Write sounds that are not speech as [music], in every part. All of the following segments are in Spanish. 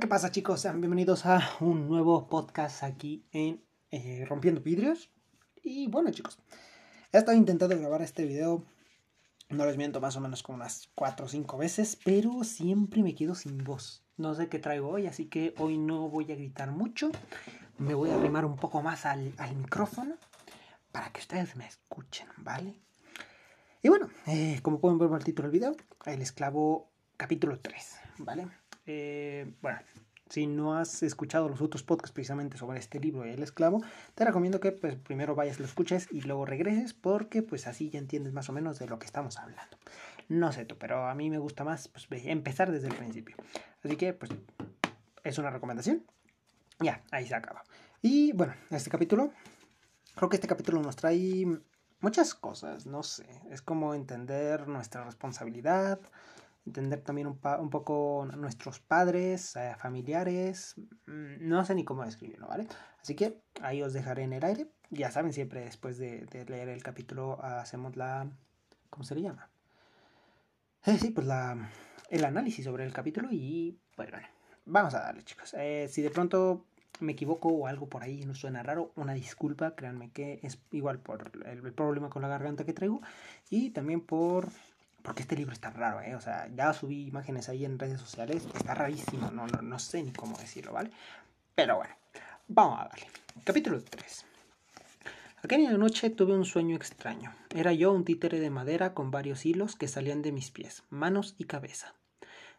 ¿qué pasa chicos? Sean bienvenidos a un nuevo podcast aquí en eh, Rompiendo Vidrios. Y bueno chicos, he estado intentando grabar este video, no les miento, más o menos como unas 4 o 5 veces, pero siempre me quedo sin voz. No sé qué traigo hoy, así que hoy no voy a gritar mucho. Me voy a arrimar un poco más al, al micrófono para que ustedes me escuchen, ¿vale? Y bueno, eh, como pueden ver por el título del video, el esclavo capítulo 3, ¿vale? Eh, bueno, si no has escuchado los otros podcasts precisamente sobre este libro, El Esclavo, te recomiendo que pues, primero vayas, lo escuches y luego regreses porque pues así ya entiendes más o menos de lo que estamos hablando. No sé tú, pero a mí me gusta más pues, empezar desde el principio. Así que pues es una recomendación. Ya, ahí se acaba. Y bueno, este capítulo, creo que este capítulo nos trae muchas cosas, no sé, es como entender nuestra responsabilidad, entender también un, poco nuestros padres, eh, familiares, mm, no sé ni cómo describirlo, ¿vale? Así que ahí os dejaré en el aire. Ya saben, siempre después de, leer el capítulo hacemos la... ¿Cómo se le llama? Eh, sí, pues la, el análisis sobre el capítulo y pues bueno, vamos a darle chicos. Eh, si de pronto me equivoco o algo por ahí no suena raro, una disculpa, créanme que es igual por el problema con la garganta que traigo y también por porque este libro está raro, ¿eh? O sea, ya subí imágenes ahí en redes sociales. Está rarísimo, no, no, no sé ni cómo decirlo, ¿vale? Pero bueno, vamos a darle. Capítulo 3. Aquella noche tuve un sueño extraño. Era yo un títere de madera con varios hilos que salían de mis pies, manos y cabeza.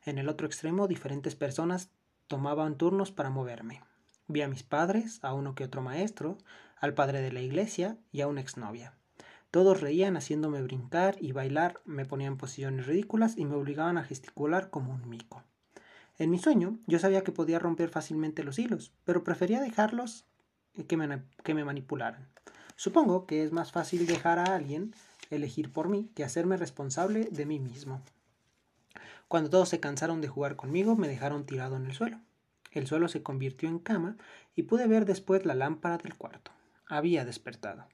En el otro extremo, diferentes personas tomaban turnos para moverme. Vi a mis padres, a uno que otro maestro, al padre de la iglesia y a una exnovia. Todos reían haciéndome brincar y bailar, me ponían posiciones ridículas y me obligaban a gesticular como un mico. En mi sueño yo sabía que podía romper fácilmente los hilos, pero prefería dejarlos que me, que me manipularan. Supongo que es más fácil dejar a alguien elegir por mí que hacerme responsable de mí mismo. Cuando todos se cansaron de jugar conmigo, me dejaron tirado en el suelo. El suelo se convirtió en cama y pude ver después la lámpara del cuarto. Había despertado.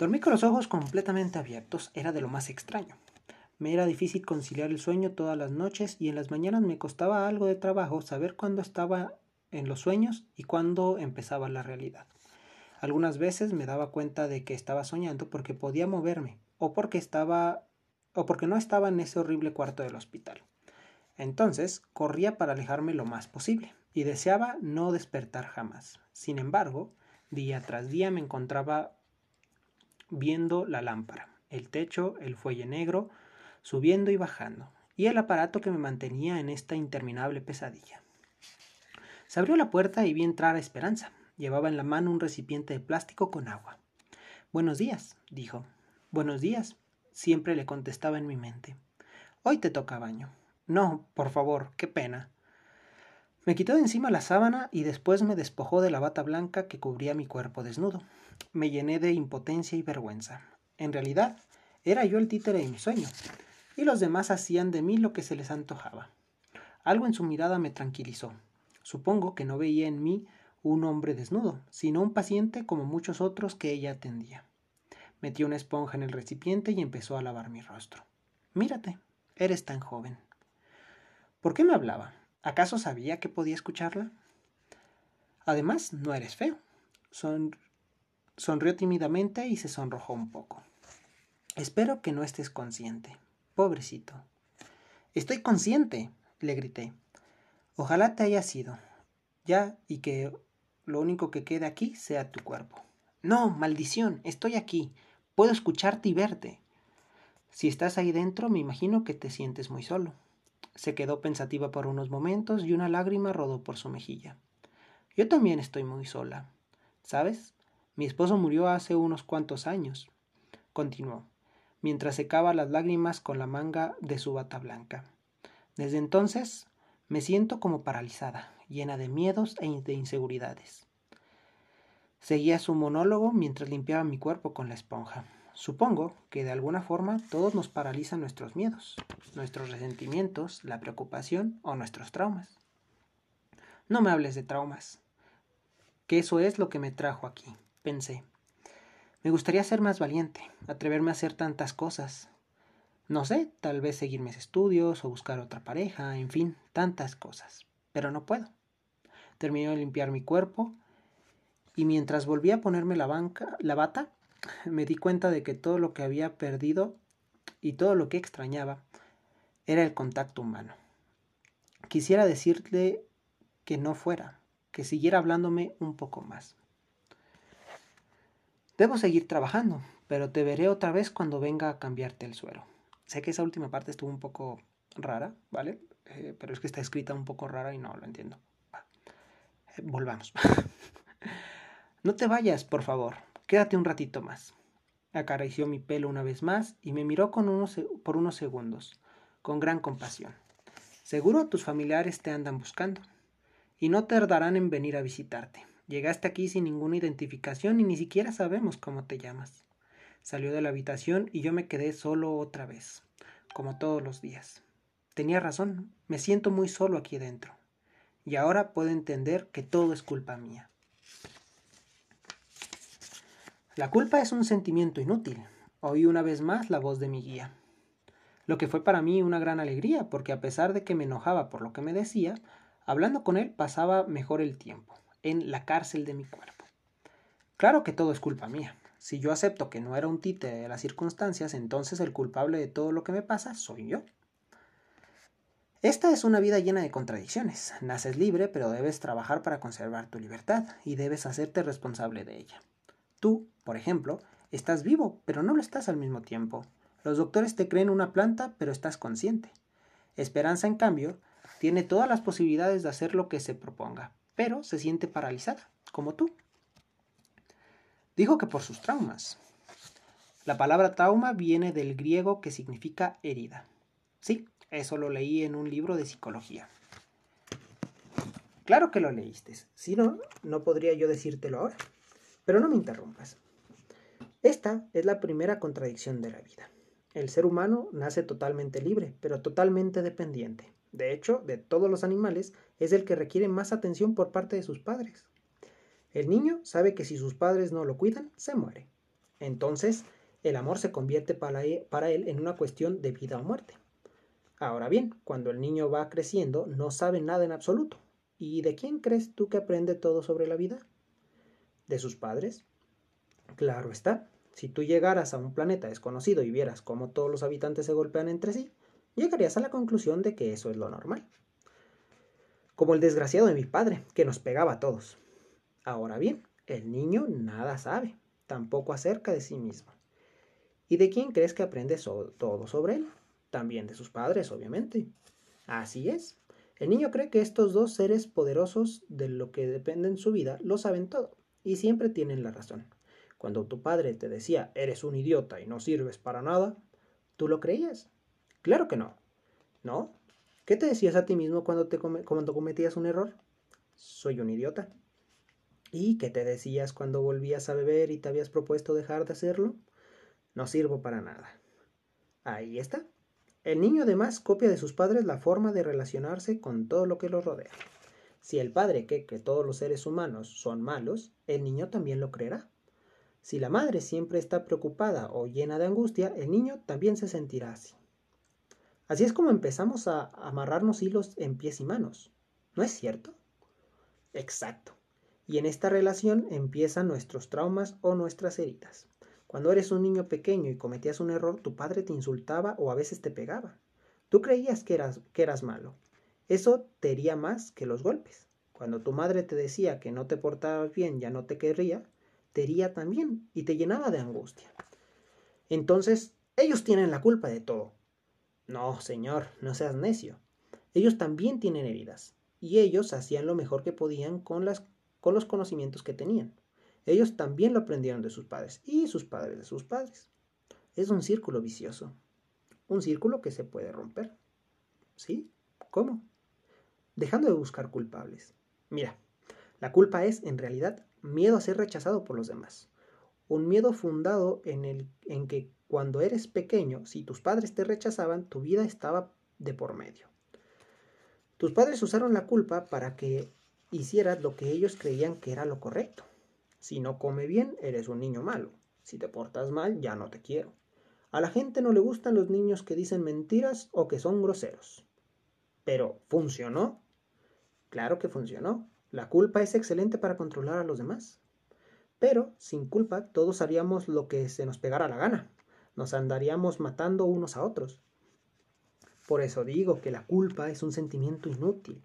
Dormí con los ojos completamente abiertos, era de lo más extraño. Me era difícil conciliar el sueño todas las noches y en las mañanas me costaba algo de trabajo saber cuándo estaba en los sueños y cuándo empezaba la realidad. Algunas veces me daba cuenta de que estaba soñando porque podía moverme o porque estaba o porque no estaba en ese horrible cuarto del hospital. Entonces corría para alejarme lo más posible y deseaba no despertar jamás. Sin embargo, día tras día me encontraba viendo la lámpara, el techo, el fuelle negro, subiendo y bajando, y el aparato que me mantenía en esta interminable pesadilla. Se abrió la puerta y vi entrar a Esperanza. Llevaba en la mano un recipiente de plástico con agua. Buenos días, dijo. Buenos días, siempre le contestaba en mi mente. Hoy te toca baño. No, por favor, qué pena. Me quitó de encima la sábana y después me despojó de la bata blanca que cubría mi cuerpo desnudo. Me llené de impotencia y vergüenza. En realidad, era yo el títere de mi sueño, y los demás hacían de mí lo que se les antojaba. Algo en su mirada me tranquilizó. Supongo que no veía en mí un hombre desnudo, sino un paciente como muchos otros que ella atendía. Metió una esponja en el recipiente y empezó a lavar mi rostro. Mírate, eres tan joven. ¿Por qué me hablaba? ¿Acaso sabía que podía escucharla? Además, no eres feo. Son... Sonrió tímidamente y se sonrojó un poco. Espero que no estés consciente. Pobrecito. Estoy consciente, le grité. Ojalá te haya sido. Ya, y que lo único que quede aquí sea tu cuerpo. No, maldición, estoy aquí. Puedo escucharte y verte. Si estás ahí dentro, me imagino que te sientes muy solo. Se quedó pensativa por unos momentos y una lágrima rodó por su mejilla. Yo también estoy muy sola. ¿Sabes? Mi esposo murió hace unos cuantos años. Continuó, mientras secaba las lágrimas con la manga de su bata blanca. Desde entonces me siento como paralizada, llena de miedos e de inseguridades. Seguía su monólogo mientras limpiaba mi cuerpo con la esponja. Supongo que de alguna forma todos nos paralizan nuestros miedos, nuestros resentimientos, la preocupación o nuestros traumas. No me hables de traumas, que eso es lo que me trajo aquí, pensé. Me gustaría ser más valiente, atreverme a hacer tantas cosas. No sé, tal vez seguir mis estudios o buscar otra pareja, en fin, tantas cosas. pero no puedo. Terminé de limpiar mi cuerpo y mientras volví a ponerme la, banca, la bata, [laughs] me di cuenta de que todo lo que había perdido y todo lo que extrañaba era el contacto humano. Quisiera decirle que no fuera, que siguiera hablándome un poco más. Debo seguir trabajando, pero te veré otra vez cuando venga a cambiarte el suero. Sé que esa última parte estuvo un poco rara, ¿vale? Eh, pero es que está escrita un poco rara y no lo entiendo. Eh, volvamos. [laughs] no te vayas, por favor. Quédate un ratito más. Acarició mi pelo una vez más y me miró con unos, por unos segundos, con gran compasión. Seguro tus familiares te andan buscando y no tardarán en venir a visitarte. Llegaste aquí sin ninguna identificación y ni siquiera sabemos cómo te llamas. Salió de la habitación y yo me quedé solo otra vez, como todos los días. Tenía razón, me siento muy solo aquí dentro. Y ahora puedo entender que todo es culpa mía. La culpa es un sentimiento inútil. Oí una vez más la voz de mi guía lo que fue para mí una gran alegría, porque a pesar de que me enojaba por lo que me decía, hablando con él pasaba mejor el tiempo, en la cárcel de mi cuerpo. Claro que todo es culpa mía. Si yo acepto que no era un títere de las circunstancias, entonces el culpable de todo lo que me pasa soy yo. Esta es una vida llena de contradicciones. Naces libre, pero debes trabajar para conservar tu libertad y debes hacerte responsable de ella. Tú, por ejemplo, estás vivo, pero no lo estás al mismo tiempo. Los doctores te creen una planta, pero estás consciente. Esperanza, en cambio, tiene todas las posibilidades de hacer lo que se proponga, pero se siente paralizada, como tú. Dijo que por sus traumas. La palabra trauma viene del griego que significa herida. Sí, eso lo leí en un libro de psicología. Claro que lo leíste. Si no, no podría yo decírtelo ahora. Pero no me interrumpas. Esta es la primera contradicción de la vida. El ser humano nace totalmente libre, pero totalmente dependiente. De hecho, de todos los animales, es el que requiere más atención por parte de sus padres. El niño sabe que si sus padres no lo cuidan, se muere. Entonces, el amor se convierte para e, él en una cuestión de vida o muerte. Ahora bien, cuando el niño va creciendo, no sabe nada en absoluto. ¿Y de quién crees tú que aprende todo sobre la vida? ¿De sus padres? Claro está. Si tú llegaras a un planeta desconocido y vieras cómo todos los habitantes se golpean entre sí, llegarías a la conclusión de que eso es lo normal. Como el desgraciado de mi padre, que nos pegaba a todos. Ahora bien, el niño nada sabe, tampoco acerca de sí mismo. ¿Y de quién crees que aprende todo sobre él? También de sus padres, obviamente. Así es. El niño cree que estos dos seres poderosos de lo que depende en su vida lo saben todo y siempre tienen la razón. Cuando tu padre te decía eres un idiota y no sirves para nada, ¿tú lo creías? Claro que no. ¿No? ¿Qué te decías a ti mismo cuando, te cometías un error? Soy un idiota. ¿Y qué te decías cuando volvías a beber y te habías propuesto dejar de hacerlo? No sirvo para nada. Ahí está. El niño además copia de sus padres la forma de relacionarse con todo lo que los rodea. Si el padre cree que todos los seres humanos son malos, el niño también lo creerá. Si la madre siempre está preocupada o llena de angustia, el niño también se sentirá así. Así es como empezamos a amarrarnos hilos en pies y manos. ¿No es cierto? Exacto. Y en esta relación empiezan nuestros traumas o nuestras heridas. Cuando eres un niño pequeño y cometías un error, tu padre te insultaba o a veces te pegaba. Tú creías que eras, que eras malo. Eso te hería más que los golpes. Cuando tu madre te decía que no te portabas bien, ya no te querría, te hería también y te llenaba de angustia. Entonces, ellos tienen la culpa de todo. No, señor, no seas necio. Ellos también tienen heridas, y ellos hacían lo mejor que podían con, las, con los conocimientos que tenían. Ellos también lo aprendieron de sus padres, y sus padres de sus padres. Es un círculo vicioso, un círculo que se puede romper. ¿Sí? ¿Cómo? Dejando de buscar culpables. Mira, la culpa es, en realidad, miedo a ser rechazado por los demás. Un miedo fundado en, el, en que cuando eres pequeño, si tus padres te rechazaban, tu vida estaba de por medio. Tus padres usaron la culpa para que hicieras lo que ellos creían que era lo correcto. Si no come bien, eres un niño malo. Si te portas mal, ya no te quiero. A la gente no le gustan los niños que dicen mentiras o que son groseros. Pero, ¿funcionó? Claro que funcionó. La culpa es excelente para controlar a los demás. Pero sin culpa todos haríamos lo que se nos pegara la gana. Nos andaríamos matando unos a otros. Por eso digo que la culpa es un sentimiento inútil,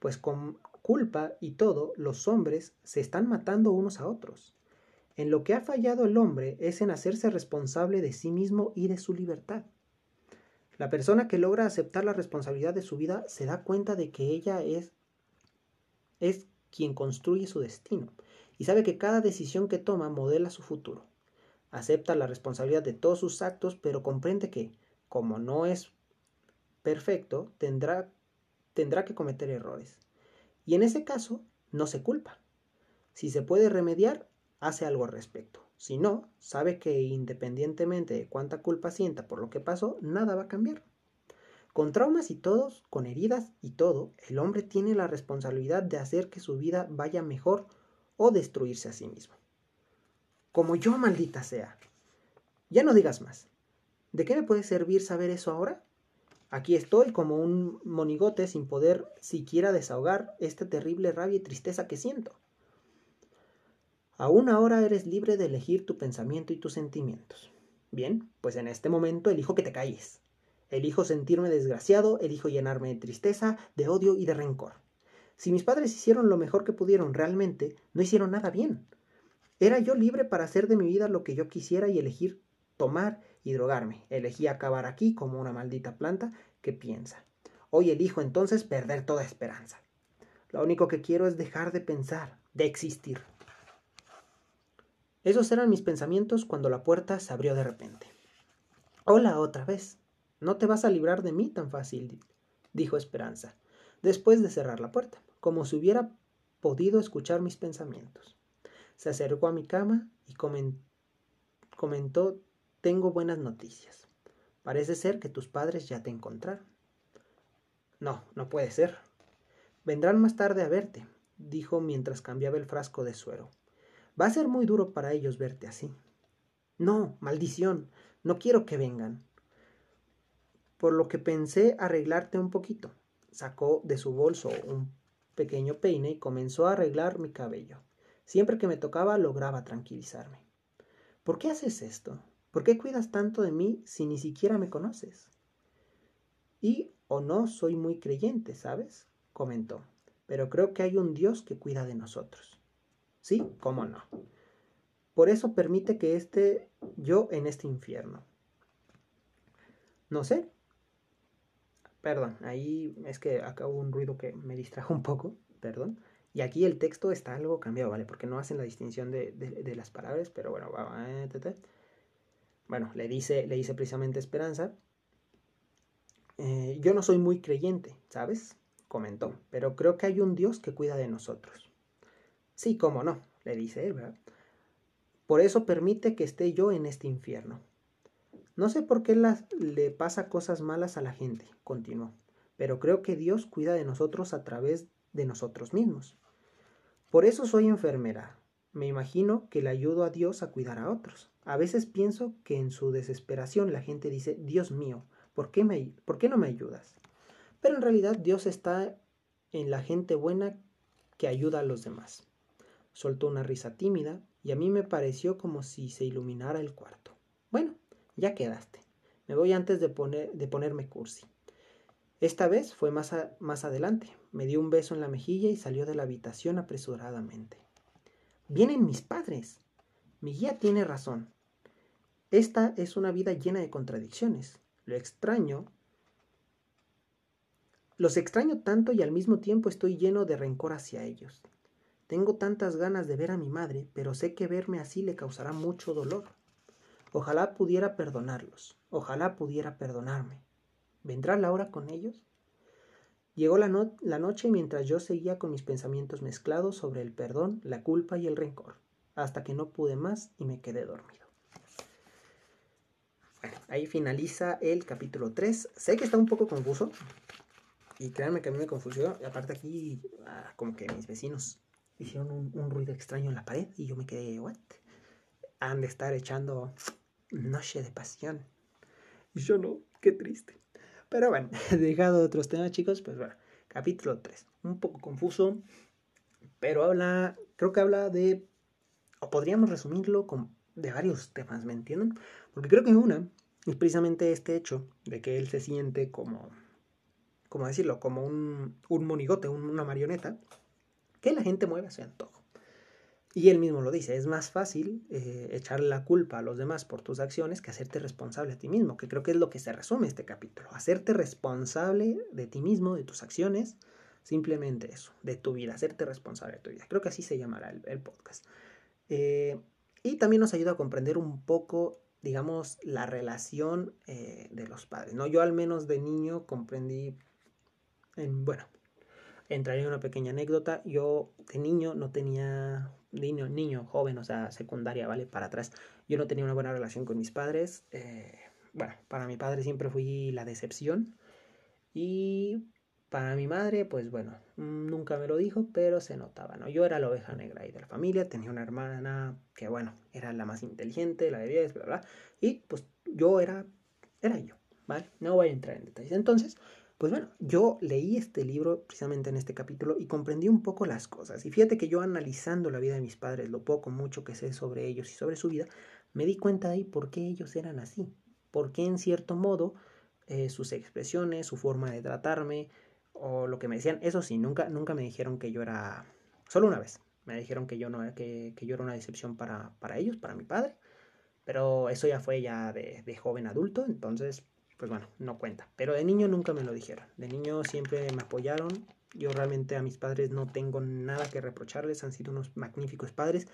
pues con culpa y todo los hombres se están matando unos a otros. En lo que ha fallado el hombre es en hacerse responsable de sí mismo y de su libertad. La persona que logra aceptar la responsabilidad de su vida se da cuenta de que ella es, es quien construye su destino y sabe que cada decisión que toma modela su futuro. Acepta la responsabilidad de todos sus actos, pero comprende que, como no es perfecto, tendrá, tendrá que cometer errores. Y en ese caso, no se culpa. Si se puede remediar, hace algo al respecto. Si no, sabe que independientemente de cuánta culpa sienta por lo que pasó, nada va a cambiar. Con traumas y todos, con heridas y todo, el hombre tiene la responsabilidad de hacer que su vida vaya mejor o destruirse a sí mismo. Como yo, maldita sea. Ya no digas más. ¿De qué me puede servir saber eso ahora? Aquí estoy como un monigote sin poder siquiera desahogar esta terrible rabia y tristeza que siento. Aún ahora eres libre de elegir tu pensamiento y tus sentimientos. Bien, pues en este momento elijo que te calles. Elijo sentirme desgraciado, elijo llenarme de tristeza, de odio y de rencor. Si mis padres hicieron lo mejor que pudieron realmente, no hicieron nada bien. Era yo libre para hacer de mi vida lo que yo quisiera y elegir tomar y drogarme. Elegí acabar aquí como una maldita planta que piensa. Hoy elijo entonces perder toda esperanza. Lo único que quiero es dejar de pensar, de existir. Esos eran mis pensamientos cuando la puerta se abrió de repente. Hola otra vez. No te vas a librar de mí tan fácil, dijo Esperanza, después de cerrar la puerta, como si hubiera podido escuchar mis pensamientos. Se acercó a mi cama y comentó, tengo buenas noticias. Parece ser que tus padres ya te encontraron. No, no puede ser. Vendrán más tarde a verte, dijo mientras cambiaba el frasco de suero. Va a ser muy duro para ellos verte así. No, maldición, no quiero que vengan. Por lo que pensé arreglarte un poquito. Sacó de su bolso un pequeño peine y comenzó a arreglar mi cabello. Siempre que me tocaba lograba tranquilizarme. ¿Por qué haces esto? ¿Por qué cuidas tanto de mí si ni siquiera me conoces? Y o no soy muy creyente, ¿sabes? comentó, pero creo que hay un Dios que cuida de nosotros. Sí, cómo no. Por eso permite que esté yo en este infierno. No sé. Perdón, ahí es que acá hubo un ruido que me distrajo un poco, perdón. Y aquí el texto está algo cambiado, ¿vale? Porque no hacen la distinción de, las palabras, pero bueno, va, eh, bueno, le dice, le dice precisamente Esperanza. Eh, yo no soy muy creyente, ¿sabes? Comentó, pero creo que hay un Dios que cuida de nosotros. Sí, cómo no, le dice él, ¿verdad? Por eso permite que esté yo en este infierno. No sé por qué le pasa cosas malas a la gente, continuó, pero creo que Dios cuida de nosotros a través de nosotros mismos. Por eso soy enfermera. Me imagino que le ayudo a Dios a cuidar a otros. A veces pienso que en su desesperación la gente dice, Dios mío, ¿por qué, me, ¿por qué no me ayudas? Pero en realidad Dios está en la gente buena que ayuda a los demás. Soltó una risa tímida y a mí me pareció como si se iluminara el cuarto. Bueno, ya quedaste. Me voy antes de ponerme cursi. Esta vez fue más, más adelante. Me dio un beso en la mejilla y salió de la habitación apresuradamente. Vienen mis padres. Mi guía tiene razón. Esta es una vida llena de contradicciones. Lo extraño. Los extraño tanto y al mismo tiempo estoy lleno de rencor hacia ellos. Tengo tantas ganas de ver a mi madre, pero sé que verme así le causará mucho dolor. Ojalá pudiera perdonarlos, ojalá pudiera perdonarme. ¿Vendrá Laura con ellos? Llegó la, la noche mientras yo seguía con mis pensamientos mezclados sobre el perdón, la culpa y el rencor, hasta que no pude más y me quedé dormido. Bueno, ahí finaliza el capítulo 3. Sé que está un poco confuso. Y créanme que a mí me confundió. Y aparte aquí, ah, como que mis vecinos hicieron un, ruido extraño en la pared y yo me quedé, ¿what? Han de estar echando noche de pasión. Y yo no, qué triste. Pero bueno, [laughs] dejado otros temas, chicos, pues bueno, capítulo 3. Un poco confuso, pero habla, creo que habla de, o podríamos resumirlo con, de varios temas, ¿me entienden? Porque creo que una es precisamente este hecho de que él se siente como, como decirlo, como un, un monigote, una marioneta, que la gente mueve a su antojo. Y él mismo lo dice, es más fácil eh, echarle la culpa a los demás por tus acciones que hacerte responsable a ti mismo, que creo que es lo que se resume este capítulo, hacerte responsable de ti mismo, de tus acciones, simplemente eso, de tu vida, hacerte responsable de tu vida. Creo que así se llamará el, podcast. Eh, y también nos ayuda a comprender un poco, digamos, la relación eh, de los padres. ¿no? Yo al menos de niño comprendí, en, bueno, entraré en una pequeña anécdota. Yo de niño no tenía niño, niño, joven, o sea, secundaria, ¿vale? Para atrás. Yo no tenía una buena relación con mis padres. Eh, bueno, para mi padre siempre fui la decepción. Y para mi madre, pues bueno, nunca me lo dijo, pero se notaba, ¿no? Yo era la oveja negra ahí de la familia, tenía una hermana que, bueno, era la más inteligente, la de 10, bla, bla, y pues yo era, era yo, ¿vale? No voy a entrar en detalles. Entonces, pues bueno, yo leí este libro precisamente en este capítulo y comprendí un poco las cosas. Y fíjate que yo analizando la vida de mis padres, lo poco, mucho que sé sobre ellos y sobre su vida, me di cuenta de por qué ellos eran así. Por qué en cierto modo eh, sus expresiones, su forma de tratarme o lo que me decían, eso sí, nunca, nunca me dijeron que yo era, solo una vez, me dijeron que yo, no, que, que yo era una decepción para, para ellos, para mi padre. Pero eso ya fue ya de joven adulto, entonces pues bueno, no cuenta. Pero de niño nunca me lo dijeron. De niño siempre me apoyaron. Yo realmente a mis padres no tengo nada que reprocharles. Han sido unos magníficos padres,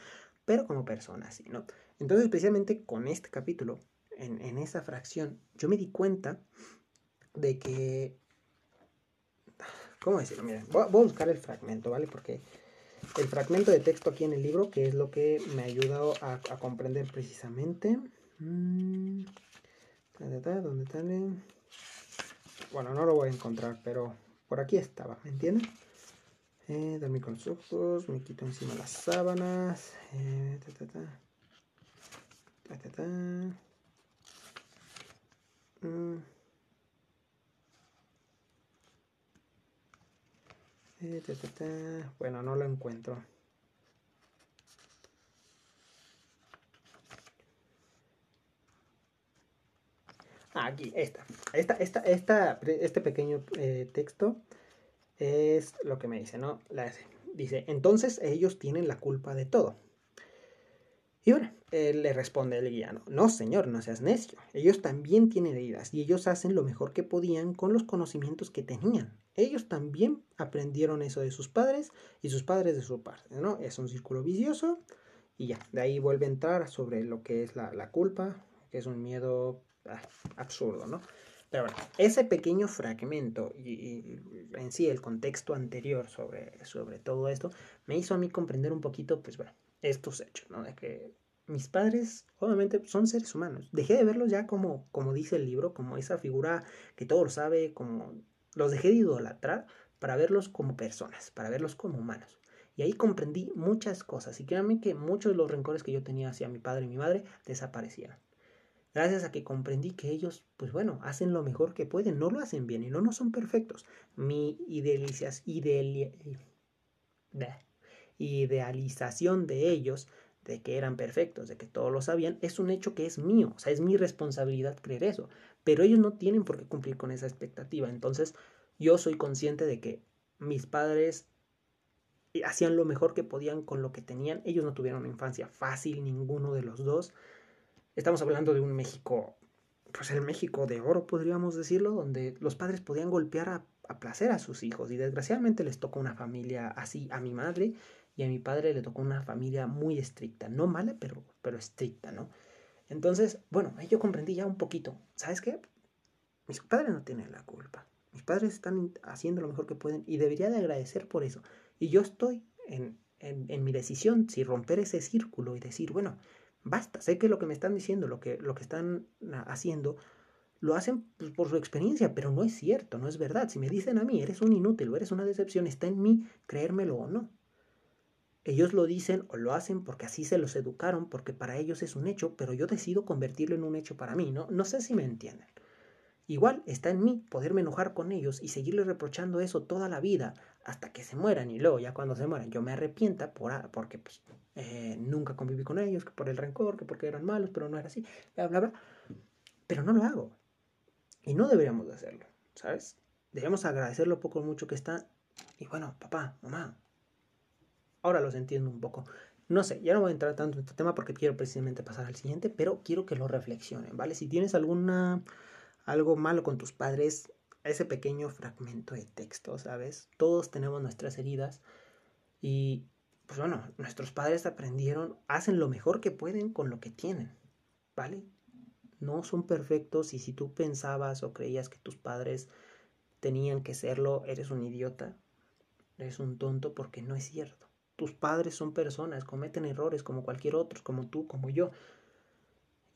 pero como personas, ¿sí? ¿no? Entonces, especialmente con este capítulo, en, en esa fracción, yo me di cuenta de que... ¿Cómo decirlo? Miren, voy a, buscar el fragmento, ¿vale? Porque el fragmento de texto aquí en el libro, que es lo que me ha ayudado a, a comprender precisamente... Mmm, ¿Dónde está? Bueno, no lo voy a encontrar, pero por aquí estaba, ¿me entienden? Eh, dormí con los ojos, me quito encima las sábanas. Eh, ta, ta, ta. Mm. Eh, bueno, no lo encuentro. Aquí, esta. Esta, esta, esta este pequeño eh, texto es lo que me dice, ¿no? La, dice, entonces ellos tienen la culpa de todo. Y bueno, él le responde el guiano, no señor, no seas necio. Ellos también tienen heridas y ellos hacen lo mejor que podían con los conocimientos que tenían. Ellos también aprendieron eso de sus padres y sus padres de su parte, ¿no? Es un círculo vicioso y ya, de ahí vuelve a entrar sobre lo que es la, la culpa, que es un miedo absurdo, ¿no? Pero bueno, ese pequeño fragmento y, en sí el contexto anterior sobre, sobre todo esto me hizo a mí comprender un poquito, pues bueno, estos hechos, ¿no? De que mis padres, obviamente, son seres humanos. Dejé de verlos ya como, como dice el libro, como esa figura que todo lo sabe, como los dejé de idolatrar para verlos como personas, para verlos como humanos. Y ahí comprendí muchas cosas. Y créanme que muchos de los rencores que yo tenía hacia mi padre y mi madre desaparecieron gracias a que comprendí que ellos, pues bueno, hacen lo mejor que pueden, no lo hacen bien y no, no son perfectos. Mi idealización de ellos, de que eran perfectos, de que todos lo sabían, es un hecho que es mío, o sea, es mi responsabilidad creer eso, pero ellos no tienen por qué cumplir con esa expectativa, entonces yo soy consciente de que mis padres hacían lo mejor que podían con lo que tenían, ellos no tuvieron una infancia fácil, ninguno de los dos, Estamos hablando de un México, pues el México de oro, podríamos decirlo, donde los padres podían golpear a, placer a sus hijos y desgraciadamente les tocó una familia así a mi madre y a mi padre le tocó una familia muy estricta, no mala, pero, pero estricta, ¿no? Entonces, bueno, ahí yo comprendí ya un poquito, ¿sabes qué? Mis padres no tienen la culpa. Mis padres están haciendo lo mejor que pueden y debería de agradecer por eso. Y yo estoy en, en mi decisión si romper ese círculo y decir, bueno, Basta, sé que lo que me están diciendo, lo que, lo que están ah, haciendo, lo hacen pues, por su experiencia, pero no es cierto, no es verdad. Si me dicen a mí, eres un inútil o eres una decepción, está en mí creérmelo o no. Ellos lo dicen o lo hacen porque así se los educaron, porque para ellos es un hecho, pero yo decido convertirlo en un hecho para mí, ¿no? No sé si me entienden. Igual está en mí poderme enojar con ellos y seguirles reprochando eso toda la vida hasta que se mueran y luego ya cuando se mueran yo me arrepienta por, porque pues, eh, nunca conviví con ellos, que por el rencor, que porque eran malos, pero no era así, bla, bla, bla. Pero no lo hago. Y no deberíamos de hacerlo, ¿sabes? Debemos agradecer lo poco mucho que está. Y bueno, papá, mamá, ahora los entiendo un poco. No sé, ya no voy a entrar tanto en este tema porque quiero precisamente pasar al siguiente, pero quiero que lo reflexionen, ¿vale? Si tienes alguna algo malo con tus padres, ese pequeño fragmento de texto, ¿sabes? Todos tenemos nuestras heridas y pues bueno, nuestros padres aprendieron, hacen lo mejor que pueden con lo que tienen, ¿vale? No son perfectos y si tú pensabas o creías que tus padres tenían que serlo, eres un idiota, eres un tonto porque no es cierto. Tus padres son personas, cometen errores como cualquier otro, como tú, como yo.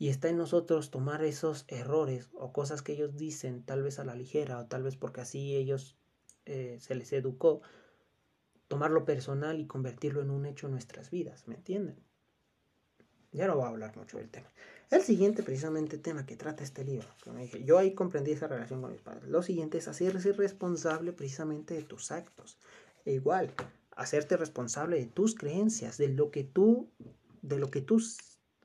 Y está en nosotros tomar esos errores o cosas que ellos dicen, tal vez a la ligera o tal vez porque así ellos eh, se les educó, tomarlo personal y convertirlo en un hecho en nuestras vidas, ¿me entienden? Ya no voy a hablar mucho del tema. El siguiente, precisamente, tema que trata este libro, yo ahí comprendí esa relación con mis padres. Lo siguiente es hacerse responsable precisamente de tus actos. E igual, hacerte responsable de tus creencias, de lo que tú, de lo que tú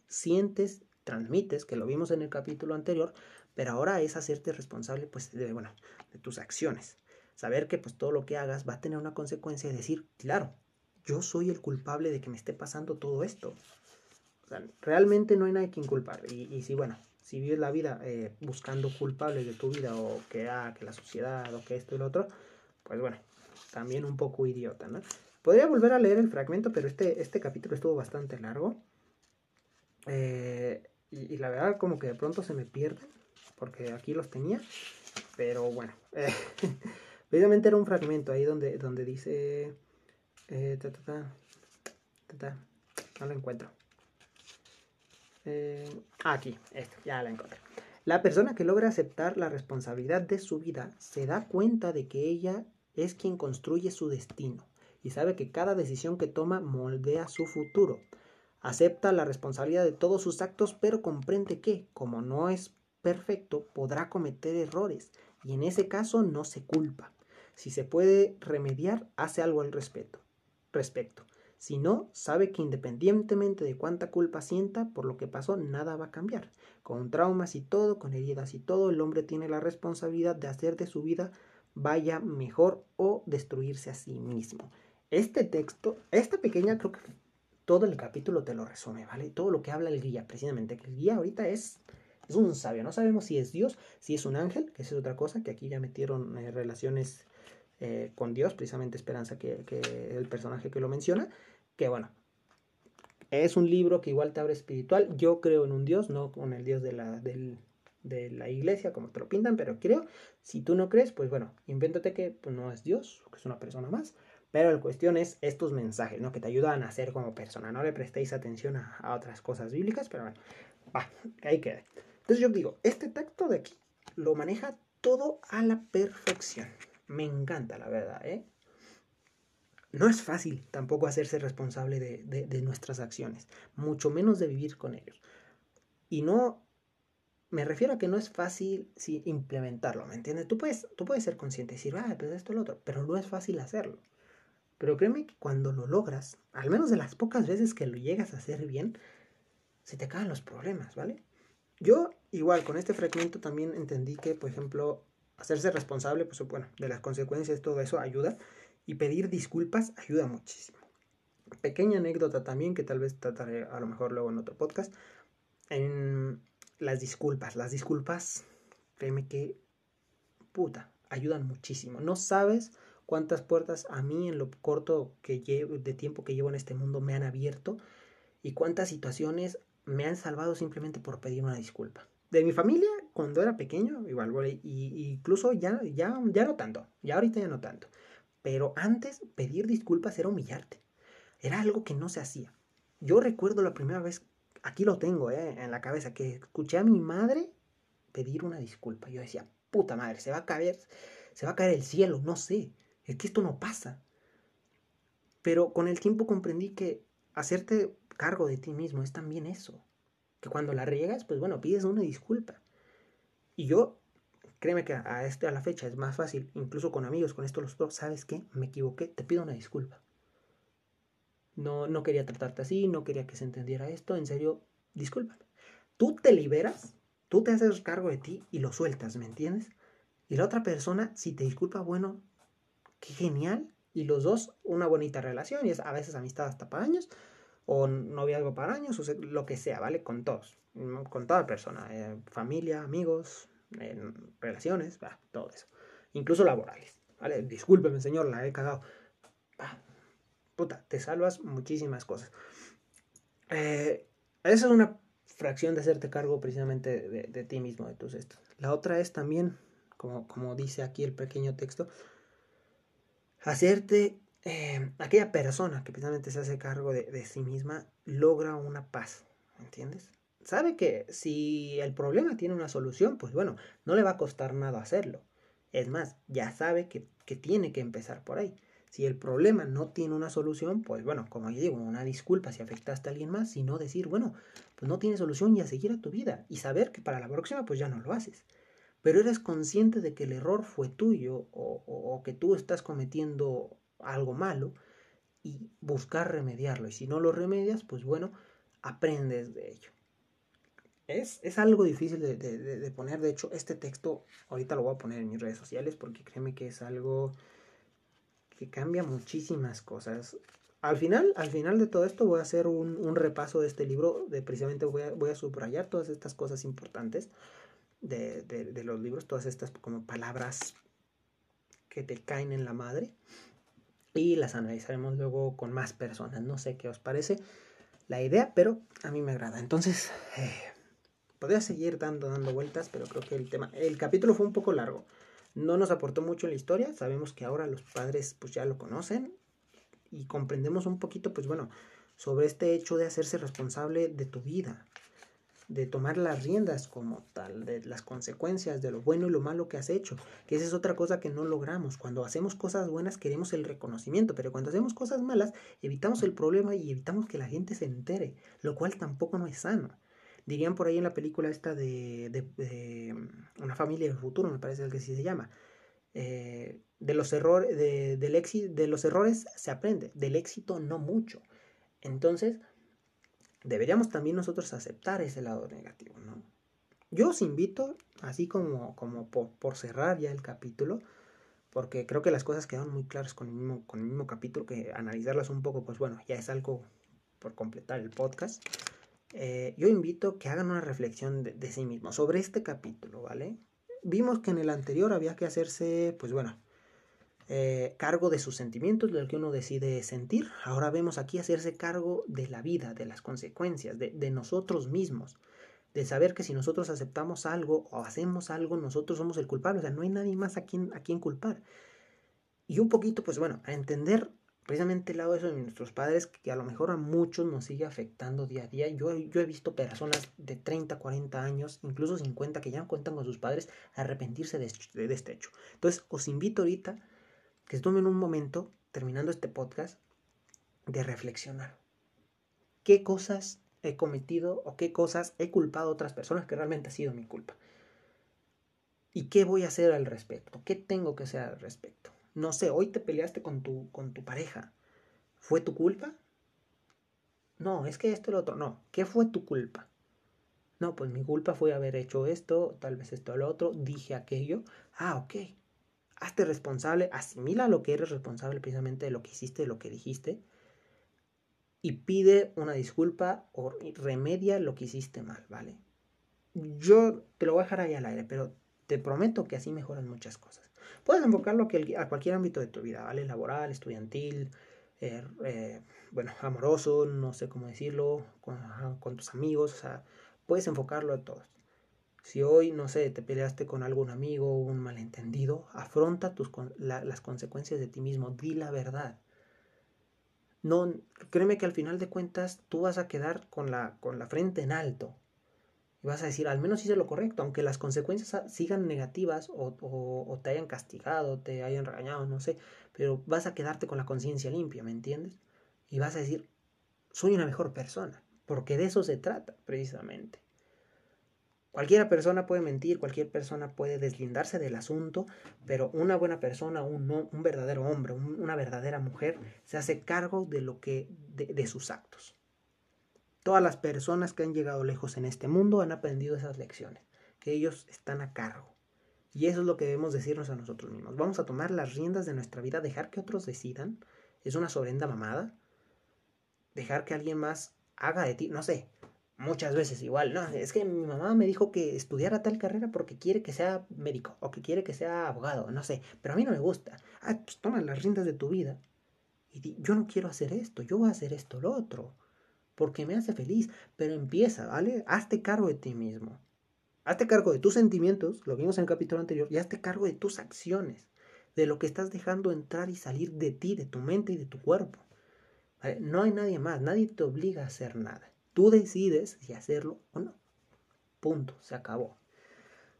sientes transmites, que lo vimos en el capítulo anterior, pero ahora es hacerte responsable pues de, bueno, de tus acciones. Saber que pues todo lo que hagas va a tener una consecuencia y decir, claro, yo soy el culpable de que me esté pasando todo esto. realmente no hay nadie que inculpar. Y, si, bueno, si vives la vida eh, buscando culpables de tu vida o que, ah, que la sociedad o que esto y lo otro, pues bueno, también un poco idiota, ¿no? Podría volver a leer el fragmento, pero este, este capítulo estuvo bastante largo. Eh, y, la verdad como que de pronto se me pierden, porque aquí los tenía, pero bueno, [laughs] eh, era un fragmento ahí donde, donde dice, eh, ta, ta, ta, no lo encuentro. Eh, aquí, esto, ya la encontré. La persona que logra aceptar la responsabilidad de su vida se da cuenta de que ella es quien construye su destino y sabe que cada decisión que toma moldea su futuro. Acepta la responsabilidad de todos sus actos, pero comprende que, como no es perfecto, podrá cometer errores y en ese caso no se culpa. Si se puede remediar, hace algo al respecto. respecto. Si no, sabe que independientemente de cuánta culpa sienta por lo que pasó, nada va a cambiar. Con traumas y todo, con heridas y todo, el hombre tiene la responsabilidad de hacer de su vida vaya mejor o destruirse a sí mismo. Este texto, esta pequeña creo que todo el capítulo te lo resume, ¿vale? Todo lo que habla el guía, precisamente, que el guía ahorita es, es un sabio, no sabemos si es Dios, si es un ángel, que esa es otra cosa, que aquí ya metieron eh, relaciones eh, con Dios, precisamente Esperanza, que, que, el personaje que lo menciona, que bueno, es un libro que igual te abre espiritual, yo creo en un Dios, no con el Dios de la, de la iglesia, como te lo pintan, pero creo, si tú no crees, pues bueno, invéntate que pues, no es Dios, que es una persona más, pero la cuestión es estos mensajes, ¿no? Que te ayudan a ser como persona. No le prestéis atención a, otras cosas bíblicas, pero bueno, va, ahí queda. Entonces yo digo, este texto de aquí lo maneja todo a la perfección. Me encanta, la verdad, ¿eh? No es fácil tampoco hacerse responsable de, de, nuestras acciones, mucho menos de vivir con ellos. Y no, me refiero a que no es fácil sí, implementarlo, ¿me entiendes? Tú puedes, tú puedes ser consciente y decir, ah, pues esto es lo otro, pero no es fácil hacerlo. Pero créeme que cuando lo logras, al menos de las pocas veces que lo llegas a hacer bien, se te caen los problemas, ¿vale? Yo igual con este fragmento también entendí que, por ejemplo, hacerse responsable, pues bueno, de las consecuencias, todo eso ayuda. Y pedir disculpas ayuda muchísimo. Pequeña anécdota también que tal vez trataré a lo mejor luego en otro podcast. En las disculpas. Las disculpas, créeme que, puta, ayudan muchísimo. No sabes cuántas puertas a mí en lo corto que llevo, de tiempo que llevo en este mundo me han abierto y cuántas situaciones me han salvado simplemente por pedir una disculpa. De mi familia, cuando era pequeño, igual, y, incluso ya, ya, ya no tanto, ya ahorita ya no tanto. Pero antes pedir disculpas era humillarte. Era algo que no se hacía. Yo recuerdo la primera vez, aquí lo tengo eh, en la cabeza, que escuché a mi madre pedir una disculpa. Yo decía, puta madre, se va a caer, se va a caer el cielo, no sé. Es que esto no pasa. Pero con el tiempo comprendí que hacerte cargo de ti mismo es también eso. Que cuando la riegas, pues bueno, pides una disculpa. Y yo créeme que a, este, a la fecha es más fácil, incluso con amigos, con esto los dos, ¿sabes qué? Me equivoqué, te pido una disculpa. No, no quería tratarte así, no quería que se entendiera esto, en serio, discúlpame. Tú te liberas, tú te haces cargo de ti y lo sueltas, ¿me entiendes? Y la otra persona, si te disculpa, bueno, qué genial. Y los dos, una bonita relación, y es a veces amistad hasta para años, o noviazgo para años, o lo que sea, ¿vale? Con todos, con toda persona, eh, familia, amigos, relaciones, todo eso. Incluso laborales, ¿vale? Discúlpeme, señor, la he cagado. puta, te salvas muchísimas cosas. Eh, esa es una fracción de hacerte cargo precisamente de, ti mismo, de tus estos. La otra es también, como, como dice aquí el pequeño texto, hacerte, eh, aquella persona que precisamente se hace cargo de, sí misma, logra una paz, ¿entiendes? Sabe que si el problema tiene una solución, pues bueno, no le va a costar nada hacerlo. Es más, ya sabe que, que tiene que empezar por ahí. Si el problema no tiene una solución, pues bueno, como yo digo, una disculpa si afectaste a alguien más, sino decir, bueno, pues no tiene solución y a seguir a tu vida y saber que para la próxima pues ya no lo haces. Pero eres consciente de que el error fue tuyo o, que tú estás cometiendo algo malo y buscar remediarlo. Y si no lo remedias, pues bueno, aprendes de ello. Es, es algo difícil de, de, de, poner. De hecho, este texto ahorita lo voy a poner en mis redes sociales porque créeme que es algo que cambia muchísimas cosas. Al final, al final de todo esto voy a hacer un, un repaso de este libro, de precisamente voy a, voy a, subrayar todas estas cosas importantes de, de, los libros, todas estas como palabras que te caen en la madre y las analizaremos luego con más personas. No sé qué os parece la idea, pero a mí me agrada. Entonces, eh, podría seguir dando, dando vueltas, pero creo que el tema, el capítulo fue un poco largo. No nos aportó mucho la historia, sabemos que ahora los padres pues ya lo conocen y comprendemos un poquito pues bueno, sobre este hecho de hacerse responsable de tu vida, de tomar las riendas como tal, de las consecuencias de lo bueno y lo malo que has hecho, que esa es otra cosa que no logramos. Cuando hacemos cosas buenas queremos el reconocimiento, pero cuando hacemos cosas malas evitamos el problema y evitamos que la gente se entere, lo cual tampoco no es sano. Dirían por ahí en la película esta de, de, mm, Una familia del futuro, me parece que así se llama. Eh, de, los errores, de, del de los errores se aprende, del éxito no mucho. Entonces, deberíamos también nosotros aceptar ese lado negativo, ¿no? Yo os invito, así como, como por, por, cerrar ya el capítulo, porque creo que las cosas quedan muy claras con el, mismo, con el mismo capítulo, que analizarlas un poco, pues bueno, ya es algo por completar el podcast. Eh, yo invito que hagan una reflexión de, sí mismos sobre este capítulo, ¿vale? Vimos que en el anterior había que hacerse, pues bueno, eh, cargo de sus sentimientos, de que uno decide sentir. Ahora vemos aquí hacerse cargo de la vida, de las consecuencias, de, de nosotros mismos, de saber que si nosotros aceptamos algo o hacemos algo, nosotros somos el culpable, o sea, no hay nadie más a quien, a quien culpar. Y un poquito, pues bueno, a entender precisamente el lado de eso de nuestros padres, que a lo mejor a muchos nos sigue afectando día a día. Yo, yo he visto personas de 30, 40 años, incluso 50, que ya no cuentan con sus padres, arrepentirse de, de este hecho. Entonces, os invito ahorita que tomen un momento, terminando este podcast, de reflexionar. ¿Qué cosas he cometido o qué cosas he culpado a otras personas que realmente ha sido mi culpa? ¿Y qué voy a hacer al respecto? ¿Qué tengo que hacer al respecto? No sé, hoy te peleaste con tu, con tu pareja. ¿Fue tu culpa? No, es que esto y lo otro. No, ¿qué fue tu culpa? No, pues mi culpa fue haber hecho esto, tal vez esto o lo otro, dije aquello. Ah, ok. Hazte responsable, asimila lo que eres responsable precisamente de lo que hiciste, de lo que dijiste. Y pide una disculpa o remedia lo que hiciste mal, ¿vale? Yo te lo voy a dejar ahí al aire, pero te prometo que así mejoran muchas cosas. Puedes enfocarlo a cualquier ámbito de tu vida, ¿vale? Laboral, estudiantil, eh, eh, bueno, amoroso, no sé cómo decirlo, con, tus amigos, o sea, puedes enfocarlo a todos. Si hoy, no sé, te peleaste con algún amigo o un malentendido, afronta tus, las consecuencias de ti mismo, di la verdad. No, créeme que al final de cuentas tú vas a quedar con la, con la frente en alto, y vas a decir, al menos hice lo correcto, aunque las consecuencias sigan negativas o, te hayan castigado, te hayan regañado, no sé, pero vas a quedarte con la conciencia limpia, ¿me entiendes? Y vas a decir, soy una mejor persona, porque de eso se trata, precisamente. Cualquier persona puede mentir, cualquier persona puede deslindarse del asunto, pero una buena persona, un, un verdadero hombre, una verdadera mujer, se hace cargo de lo que, de sus actos. Todas las personas que han llegado lejos en este mundo han aprendido esas lecciones, que ellos están a cargo. Y eso es lo que debemos decirnos a nosotros mismos. Vamos a tomar las riendas de nuestra vida, dejar que otros decidan. Es una sobrenda mamada. Dejar que alguien más haga de ti, no sé, muchas veces igual, no, es que mi mamá me dijo que estudiara tal carrera porque quiere que sea médico o que quiere que sea abogado, no sé, pero a mí no me gusta. Ah, pues toma las riendas de tu vida y yo no quiero hacer esto, yo voy a hacer esto, lo otro, porque me hace feliz, pero empieza, ¿vale? Hazte cargo de ti mismo. Hazte cargo de tus sentimientos, lo vimos en el capítulo anterior, y hazte cargo de tus acciones, de lo que estás dejando entrar y salir de ti, de tu mente y de tu cuerpo. No hay nadie más, nadie te obliga a hacer nada. Tú decides si hacerlo o no. Punto, se acabó.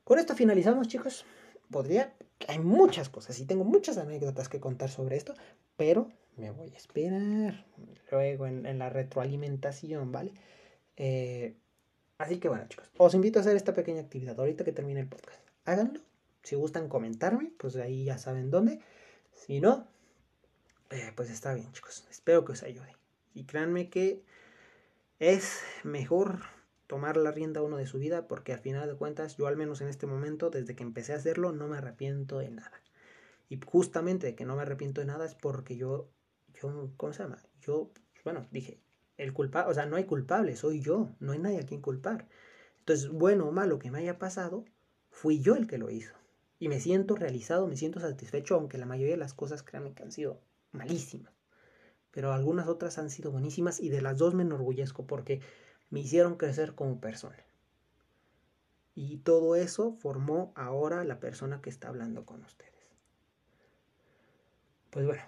Con esto finalizamos, chicos. Podría, hay muchas cosas y tengo muchas anécdotas que contar sobre esto, pero me voy a esperar luego en, la retroalimentación, ¿vale? Eh, así que bueno, chicos, os invito a hacer esta pequeña actividad ahorita que termine el podcast. Háganlo. Si gustan comentarme, pues ahí ya saben dónde. Si no, eh, pues está bien, chicos. Espero que os ayude. Y créanme que es mejor tomar la rienda uno de su vida porque al final de cuentas yo al menos en este momento desde que empecé a hacerlo no me arrepiento de nada. Y justamente de que no me arrepiento de nada es porque yo, yo, ¿cómo se llama? Yo, bueno, dije, el culpable, o sea, no hay culpable, soy yo, no hay nadie a quien culpar. Entonces, bueno o malo que me haya pasado, fui yo el que lo hizo. Y me siento realizado, me siento satisfecho, aunque la mayoría de las cosas, créanme que han sido malísimas pero algunas otras han sido buenísimas y de las dos me enorgullezco porque me hicieron crecer como persona. Y todo eso formó ahora la persona que está hablando con ustedes. Pues bueno,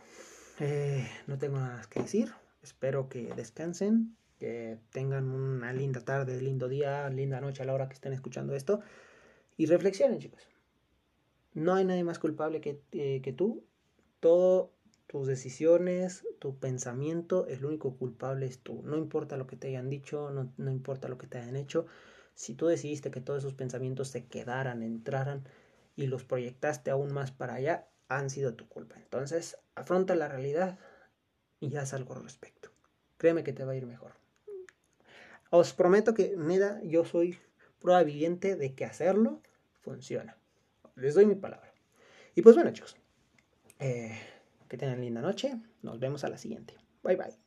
eh, no tengo nada más que decir. Espero que descansen, que tengan una linda tarde, lindo día, linda noche a la hora que estén escuchando esto. Y reflexionen, chicos. No hay nadie más culpable que, eh, que tú. Todo tus decisiones, tu pensamiento, el único culpable es tú. No importa lo que te hayan dicho, no, importa lo que te hayan hecho. Si tú decidiste que todos esos pensamientos se quedaran, entraran y los proyectaste aún más para allá, han sido tu culpa. Entonces, afronta la realidad y haz algo al respecto. Créeme que te va a ir mejor. Os prometo que, nada, yo soy prueba viviente de que hacerlo funciona. Les doy mi palabra. Y pues bueno, chicos. Eh, que tengan linda noche. Nos vemos a la siguiente. Bye bye.